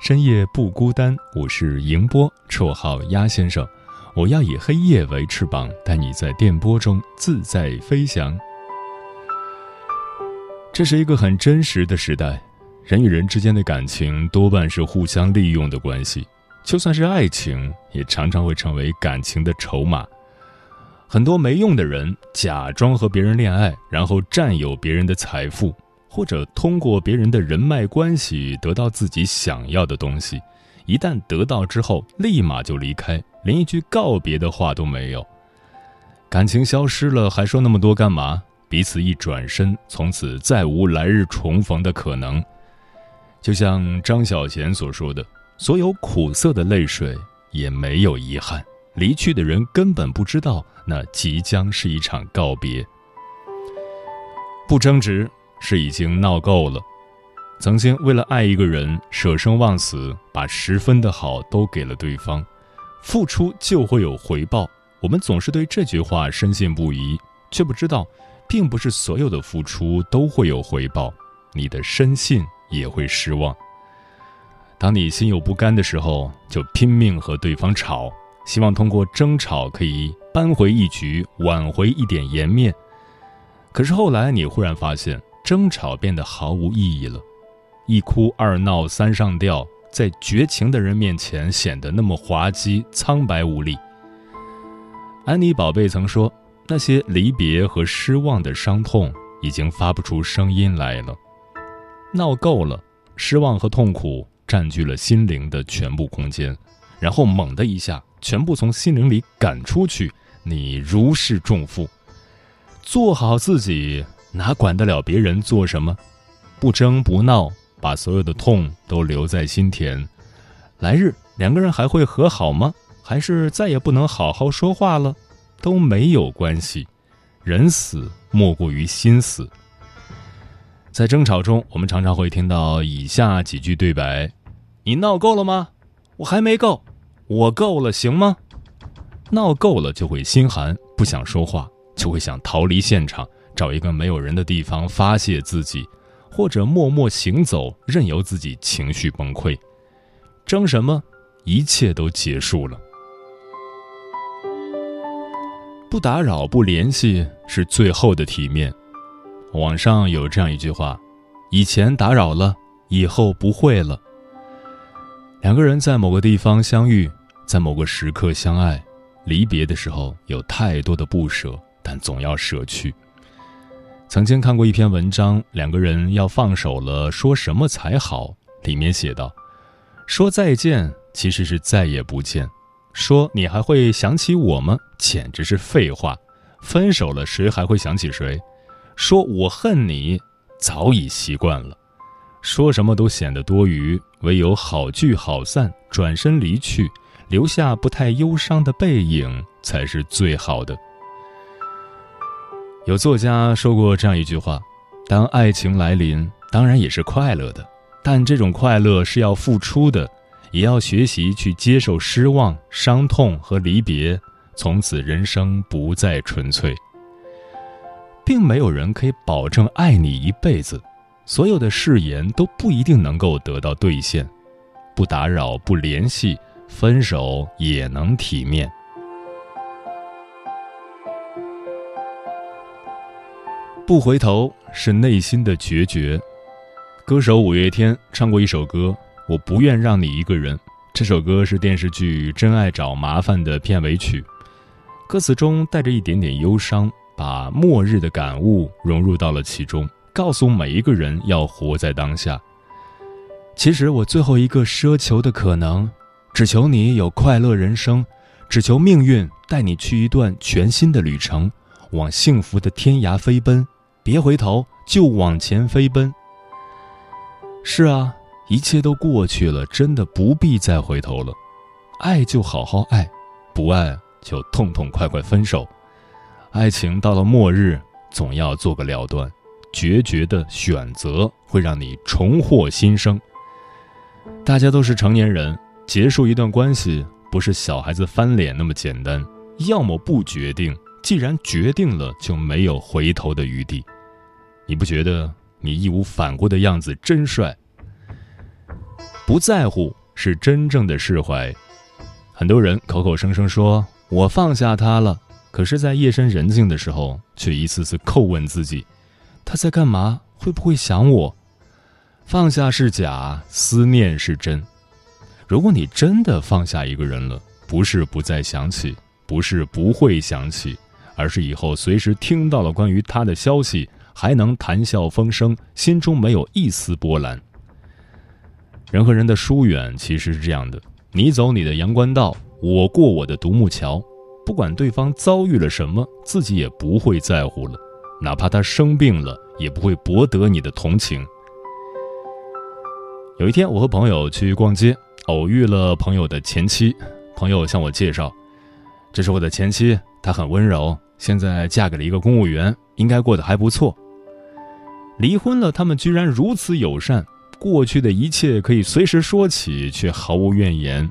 深夜不孤单，我是迎波，绰号鸭先生。我要以黑夜为翅膀，带你在电波中自在飞翔。这是一个很真实的时代，人与人之间的感情多半是互相利用的关系，就算是爱情，也常常会成为感情的筹码。很多没用的人假装和别人恋爱，然后占有别人的财富。或者通过别人的人脉关系得到自己想要的东西，一旦得到之后，立马就离开，连一句告别的话都没有。感情消失了，还说那么多干嘛？彼此一转身，从此再无来日重逢的可能。就像张小娴所说的：“所有苦涩的泪水也没有遗憾，离去的人根本不知道那即将是一场告别。”不争执。是已经闹够了。曾经为了爱一个人，舍生忘死，把十分的好都给了对方，付出就会有回报。我们总是对这句话深信不疑，却不知道，并不是所有的付出都会有回报。你的深信也会失望。当你心有不甘的时候，就拼命和对方吵，希望通过争吵可以扳回一局，挽回一点颜面。可是后来，你忽然发现。争吵变得毫无意义了，一哭二闹三上吊，在绝情的人面前显得那么滑稽、苍白无力。安妮宝贝曾说：“那些离别和失望的伤痛已经发不出声音来了，闹够了，失望和痛苦占据了心灵的全部空间，然后猛的一下，全部从心灵里赶出去，你如释重负，做好自己。”哪管得了别人做什么？不争不闹，把所有的痛都留在心田。来日两个人还会和好吗？还是再也不能好好说话了？都没有关系。人死莫过于心死。在争吵中，我们常常会听到以下几句对白：“你闹够了吗？我还没够。我够了，行吗？”闹够了就会心寒，不想说话，就会想逃离现场。找一个没有人的地方发泄自己，或者默默行走，任由自己情绪崩溃。争什么？一切都结束了。不打扰，不联系，是最后的体面。网上有这样一句话：以前打扰了，以后不会了。两个人在某个地方相遇，在某个时刻相爱，离别的时候有太多的不舍，但总要舍去。曾经看过一篇文章，两个人要放手了，说什么才好？里面写道：说再见其实是再也不见；说你还会想起我吗？简直是废话。分手了，谁还会想起谁？说我恨你，早已习惯了。说什么都显得多余，唯有好聚好散，转身离去，留下不太忧伤的背影，才是最好的。有作家说过这样一句话：“当爱情来临，当然也是快乐的，但这种快乐是要付出的，也要学习去接受失望、伤痛和离别，从此人生不再纯粹。并没有人可以保证爱你一辈子，所有的誓言都不一定能够得到兑现。不打扰，不联系，分手也能体面。”不回头是内心的决绝。歌手五月天唱过一首歌，我不愿让你一个人，这首歌是电视剧《真爱找麻烦》的片尾曲，歌词中带着一点点忧伤，把末日的感悟融入到了其中，告诉每一个人要活在当下。其实我最后一个奢求的可能，只求你有快乐人生，只求命运带你去一段全新的旅程，往幸福的天涯飞奔，别回头，就往前飞奔。是啊。一切都过去了，真的不必再回头了。爱就好好爱，不爱就痛痛快快分手。爱情到了末日，总要做个了断。决绝的选择会让你重获新生。大家都是成年人，结束一段关系不是小孩子翻脸那么简单。要么不决定，既然决定了，就没有回头的余地。你不觉得你义无反顾的样子真帅？不在乎是真正的释怀。很多人口口声声说“我放下他了”，可是，在夜深人静的时候，却一次次叩问自己：“他在干嘛？会不会想我？”放下是假，思念是真。如果你真的放下一个人了，不是不再想起，不是不会想起，而是以后随时听到了关于他的消息，还能谈笑风生，心中没有一丝波澜。人和人的疏远其实是这样的：你走你的阳关道，我过我的独木桥。不管对方遭遇了什么，自己也不会在乎了。哪怕他生病了，也不会博得你的同情。有一天，我和朋友去逛街，偶遇了朋友的前妻。朋友向我介绍：“这是我的前妻，她很温柔，现在嫁给了一个公务员，应该过得还不错。离婚了，他们居然如此友善。”过去的一切可以随时说起，却毫无怨言。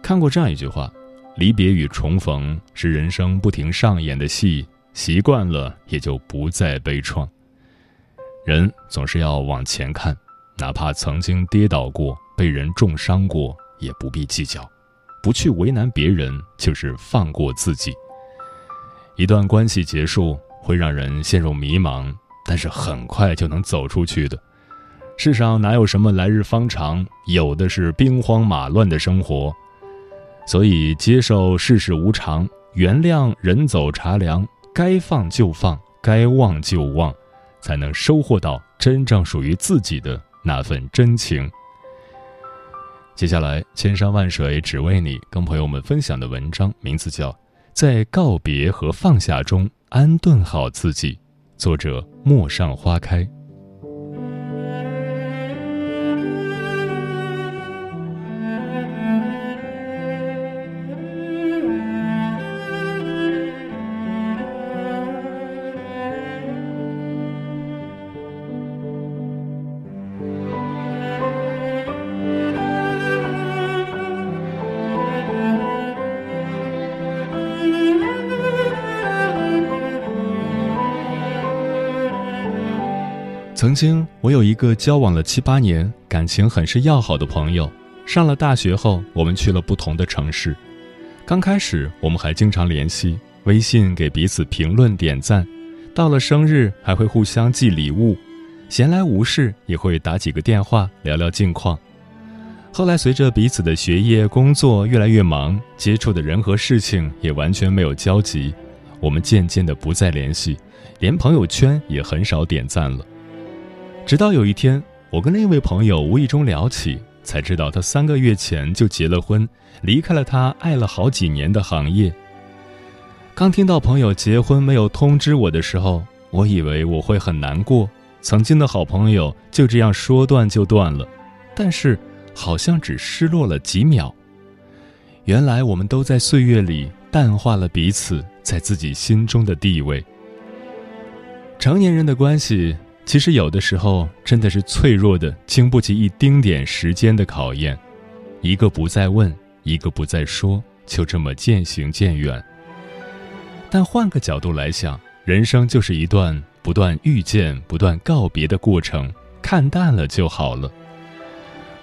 看过这样一句话：“离别与重逢是人生不停上演的戏，习惯了也就不再悲怆。”人总是要往前看，哪怕曾经跌倒过、被人重伤过，也不必计较。不去为难别人，就是放过自己。一段关系结束会让人陷入迷茫，但是很快就能走出去的。世上哪有什么来日方长，有的是兵荒马乱的生活。所以接受世事无常，原谅人走茶凉，该放就放，该忘就忘，才能收获到真正属于自己的那份真情。接下来，千山万水只为你，跟朋友们分享的文章名字叫《在告别和放下中安顿好自己》，作者陌上花开。曾经，我有一个交往了七八年、感情很是要好的朋友。上了大学后，我们去了不同的城市。刚开始，我们还经常联系，微信给彼此评论点赞，到了生日还会互相寄礼物，闲来无事也会打几个电话聊聊近况。后来，随着彼此的学业、工作越来越忙，接触的人和事情也完全没有交集，我们渐渐的不再联系，连朋友圈也很少点赞了。直到有一天，我跟那位朋友无意中聊起，才知道他三个月前就结了婚，离开了他爱了好几年的行业。刚听到朋友结婚没有通知我的时候，我以为我会很难过，曾经的好朋友就这样说断就断了。但是，好像只失落了几秒。原来我们都在岁月里淡化了彼此在自己心中的地位。成年人的关系。其实有的时候真的是脆弱的，经不起一丁点时间的考验。一个不再问，一个不再说，就这么渐行渐远。但换个角度来想，人生就是一段不断遇见、不断告别的过程，看淡了就好了。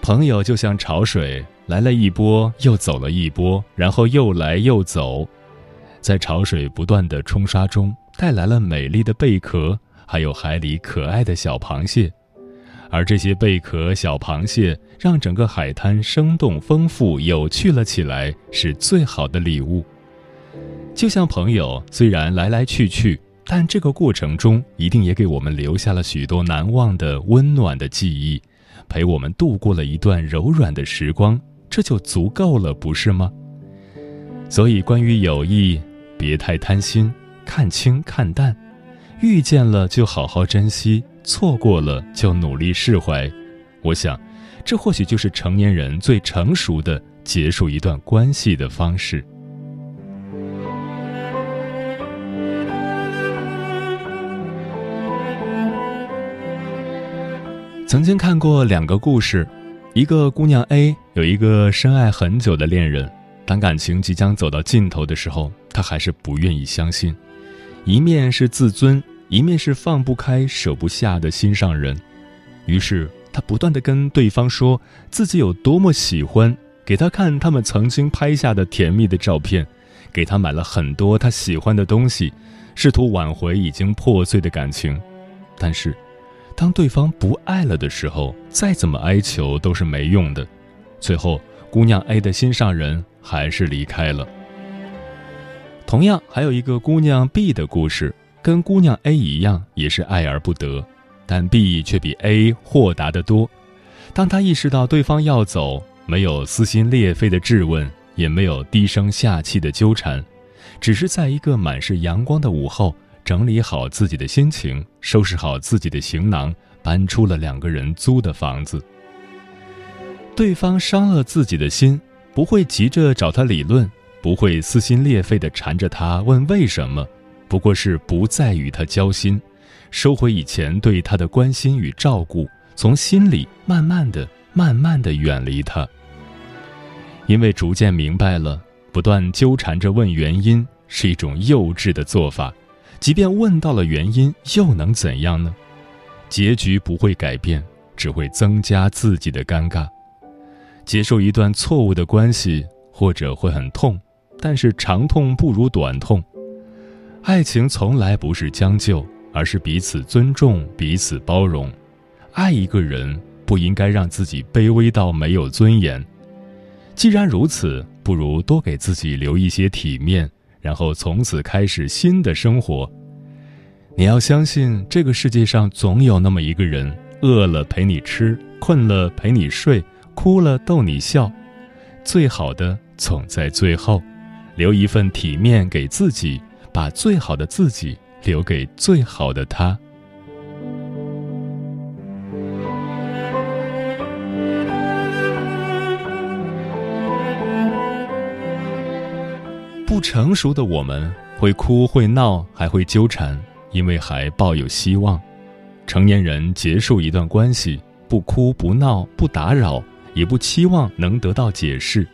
朋友就像潮水，来了一波，又走了一波，然后又来又走，在潮水不断的冲刷中，带来了美丽的贝壳。还有海里可爱的小螃蟹，而这些贝壳小螃蟹让整个海滩生动丰富、有趣了起来，是最好的礼物。就像朋友，虽然来来去去，但这个过程中一定也给我们留下了许多难忘的温暖的记忆，陪我们度过了一段柔软的时光，这就足够了，不是吗？所以，关于友谊，别太贪心，看清看淡，遇见了就好好珍惜，错过了就努力释怀。我想，这或许就是成年人最成熟的结束一段关系的方式。曾经看过两个故事，一个姑娘 A 有一个深爱很久的恋人，当感情即将走到尽头的时候，她还是不愿意相信。一面是自尊，一面是放不开、舍不下的心上人。于是他不断的跟对方说自己有多么喜欢，给他看他们曾经拍下的甜蜜的照片，给他买了很多他喜欢的东西，试图挽回已经破碎的感情。但是。当对方不爱了的时候，再怎么哀求都是没用的。最后，姑娘 A 的心上人还是离开了。同样，还有一个姑娘 B 的故事，跟姑娘 A 一样，也是爱而不得，但 B 却比 A 豁达得多。当他意识到对方要走，没有撕心裂肺的质问，也没有低声下气的纠缠，只是在一个满是阳光的午后。整理好自己的心情，收拾好自己的行囊，搬出了两个人租的房子。对方伤了自己的心，不会急着找他理论，不会撕心裂肺地缠着他问为什么，不过是不再与他交心，收回以前对他的关心与照顾，从心里慢慢的、慢慢的远离他。因为逐渐明白了，不断纠缠着问原因是一种幼稚的做法。即便问到了原因，又能怎样呢？结局不会改变，只会增加自己的尴尬。接受一段错误的关系，或者会很痛，但是长痛不如短痛。爱情从来不是将就，而是彼此尊重、彼此包容。爱一个人，不应该让自己卑微到没有尊严。既然如此，不如多给自己留一些体面。然后从此开始新的生活。你要相信，这个世界上总有那么一个人，饿了陪你吃，困了陪你睡，哭了逗你笑。最好的总在最后，留一份体面给自己，把最好的自己留给最好的他。不成熟的我们会哭会闹还会纠缠，因为还抱有希望。成年人结束一段关系，不哭不闹不打扰，也不期望能得到解释。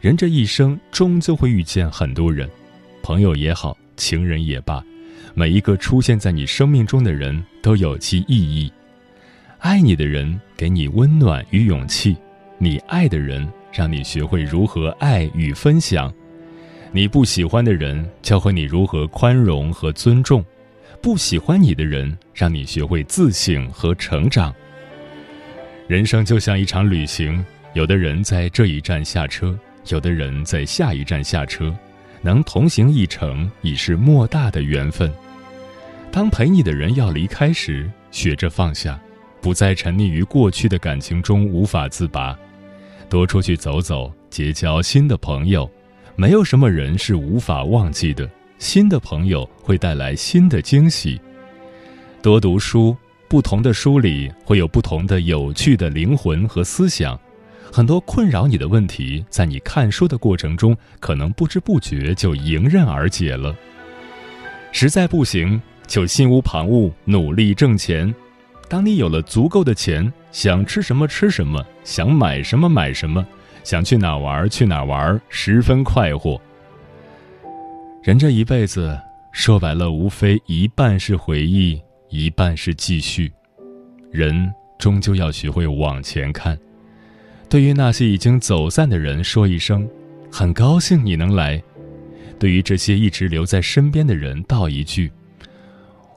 人这一生终究会遇见很多人，朋友也好，情人也罢，每一个出现在你生命中的人都有其意义。爱你的人给你温暖与勇气，你爱的人让你学会如何爱与分享。你不喜欢的人教会你如何宽容和尊重，不喜欢你的人让你学会自省和成长。人生就像一场旅行，有的人在这一站下车，有的人在下一站下车，能同行一程已是莫大的缘分。当陪你的人要离开时，学着放下，不再沉溺于过去的感情中无法自拔，多出去走走，结交新的朋友。没有什么人是无法忘记的，新的朋友会带来新的惊喜。多读书，不同的书里会有不同的有趣的灵魂和思想。很多困扰你的问题，在你看书的过程中，可能不知不觉就迎刃而解了。实在不行，就心无旁骛，努力挣钱。当你有了足够的钱，想吃什么吃什么，想买什么买什么。想去哪玩去哪玩，十分快活。人这一辈子说白了，无非一半是回忆，一半是继续。人终究要学会往前看。对于那些已经走散的人，说一声很高兴你能来；对于这些一直留在身边的人，道一句：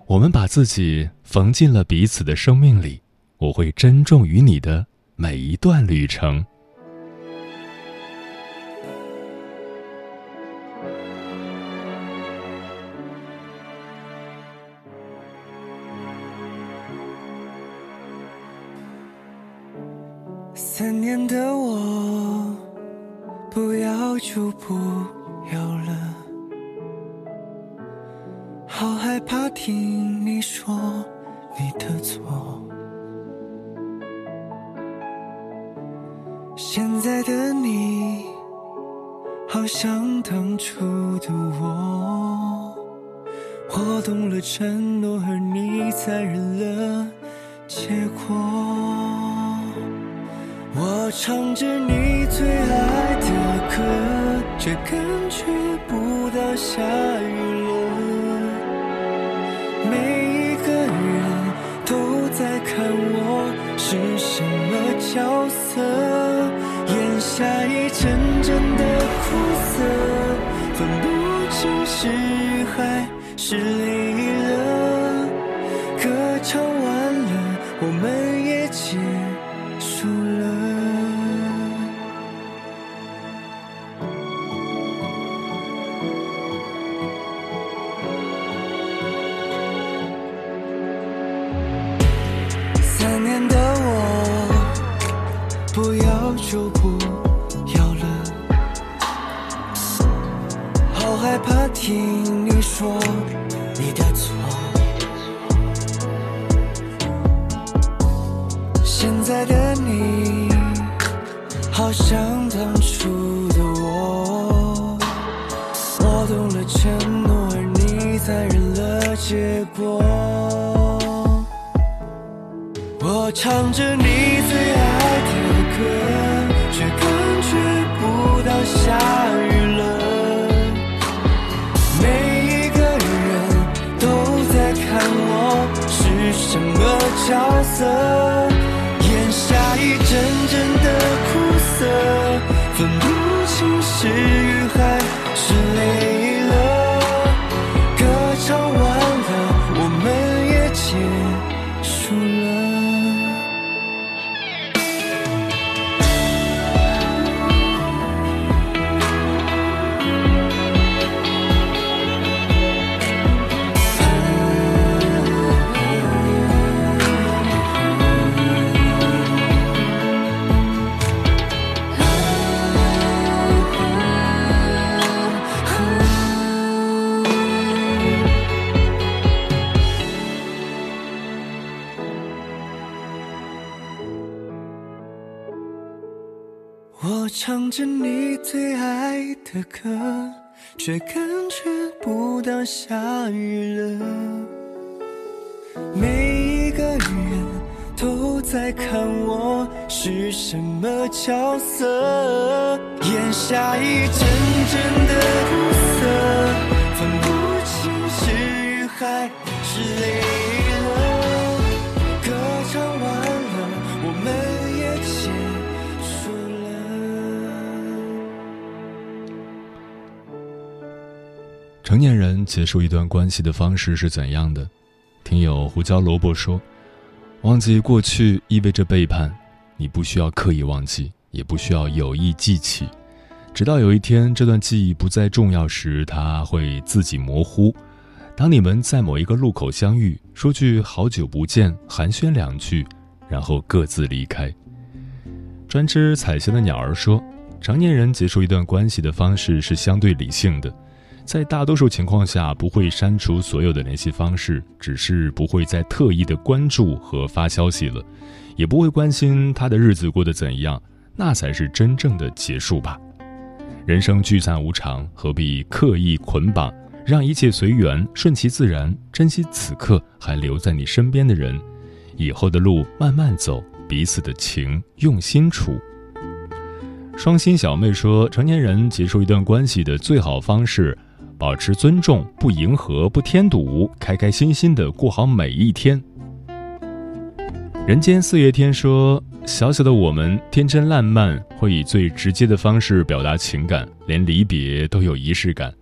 我们把自己缝进了彼此的生命里，我会珍重与你的每一段旅程。三年的我，不要就不要了，好害怕听你说你的错。现在的你，好像当初的我，我懂了承诺，而你残忍了结果。我唱着你最爱的歌，却感觉不到下雨了。每一个人都在看我是什么角色，眼下一阵阵的苦涩，分不清是雨还是泪了。歌唱完了，我们好害怕听你说你的错。现在的你，好像当初的我，我懂了承诺，而你残忍了结果。我唱着你最爱的歌，角色，看我是什么角色，眼下一阵阵的苦涩，分不清是雨还是泪了。歌唱完了，我们也结束了。成年人结束一段关系的方式是怎样的？听友胡椒萝卜说：“忘记过去意味着背叛，你不需要刻意忘记，也不需要有意记起，直到有一天这段记忆不再重要时，它会自己模糊。当你们在某一个路口相遇，说句好久不见，寒暄两句，然后各自离开。”专吃彩霞的鸟儿说：“成年人结束一段关系的方式是相对理性的。”在大多数情况下，不会删除所有的联系方式，只是不会再特意的关注和发消息了，也不会关心他的日子过得怎样，那才是真正的结束吧。人生聚散无常，何必刻意捆绑？让一切随缘，顺其自然，珍惜此刻还留在你身边的人，以后的路慢慢走，彼此的情用心处。双心小妹说，成年人结束一段关系的最好方式。保持尊重，不迎合，不添堵，开开心心的过好每一天。人间四月天说：“小小的我们天真烂漫，会以最直接的方式表达情感，连离别都有仪式感。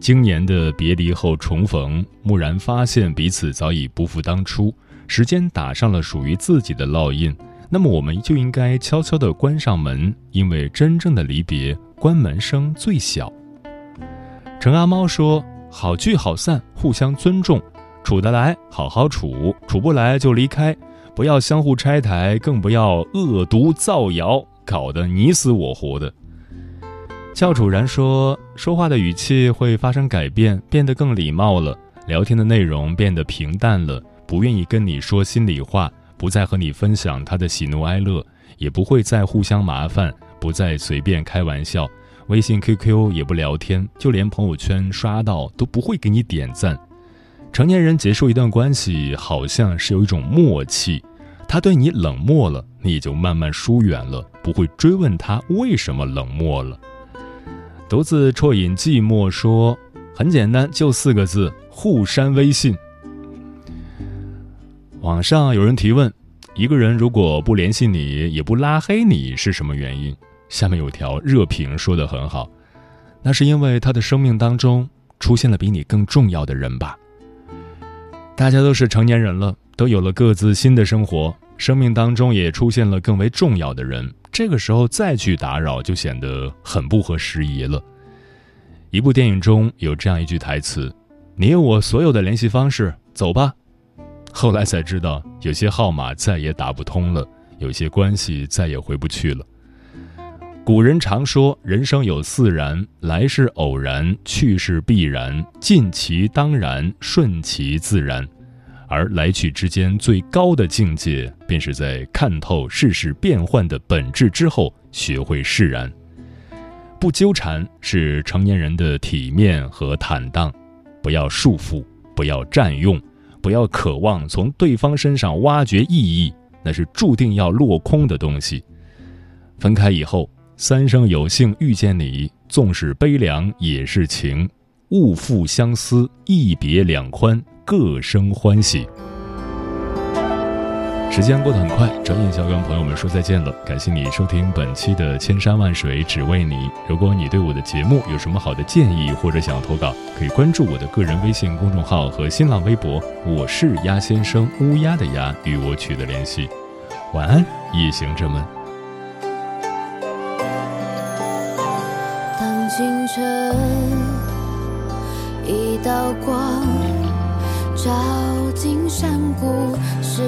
今年的别离后重逢，蓦然发现彼此早已不复当初，时间打上了属于自己的烙印，那么我们就应该悄悄地关上门，因为真正的离别，关门声最小。陈阿猫说：“好聚好散，互相尊重，处得来好好处，处不来就离开，不要相互拆台，更不要恶毒造谣，搞得你死我活的。”教主然说：“说话的语气会发生改变，变得更礼貌了；聊天的内容变得平淡了，不愿意跟你说心里话，不再和你分享他的喜怒哀乐，也不会再互相麻烦，不再随便开玩笑。微信、QQ 也不聊天，就连朋友圈刷到都不会给你点赞。成年人结束一段关系，好像是有一种默契，他对你冷漠了，你也就慢慢疏远了，不会追问他为什么冷漠了。”独自啜饮寂寞，说：“很简单，就四个字，互删微信。”网上有人提问：“一个人如果不联系你，也不拉黑你，是什么原因？”下面有条热评说的很好：“那是因为他的生命当中出现了比你更重要的人吧。”大家都是成年人了，都有了各自新的生活，生命当中也出现了更为重要的人。这个时候再去打扰，就显得很不合时宜了。一部电影中有这样一句台词：“你有我所有的联系方式，走吧。”后来才知道，有些号码再也打不通了，有些关系再也回不去了。古人常说：“人生有四然，来是偶然，去是必然，尽其当然，顺其自然。”而来去之间最高的境界，便是在看透世事变幻的本质之后，学会释然。不纠缠是成年人的体面和坦荡，不要束缚，不要占用，不要渴望从对方身上挖掘意义，那是注定要落空的东西。分开以后，三生有幸遇见你，纵使悲凉也是情。勿负相思，一别两宽。各生欢喜。时间过得很快，转眼就要跟朋友们说再见了。感谢你收听本期的《千山万水只为你》。如果你对我的节目有什么好的建议，或者想要投稿，可以关注我的个人微信公众号和新浪微博，我是鸭先生，乌鸦的鸭，与我取得联系。晚安，夜行者们。道光。照进山谷，是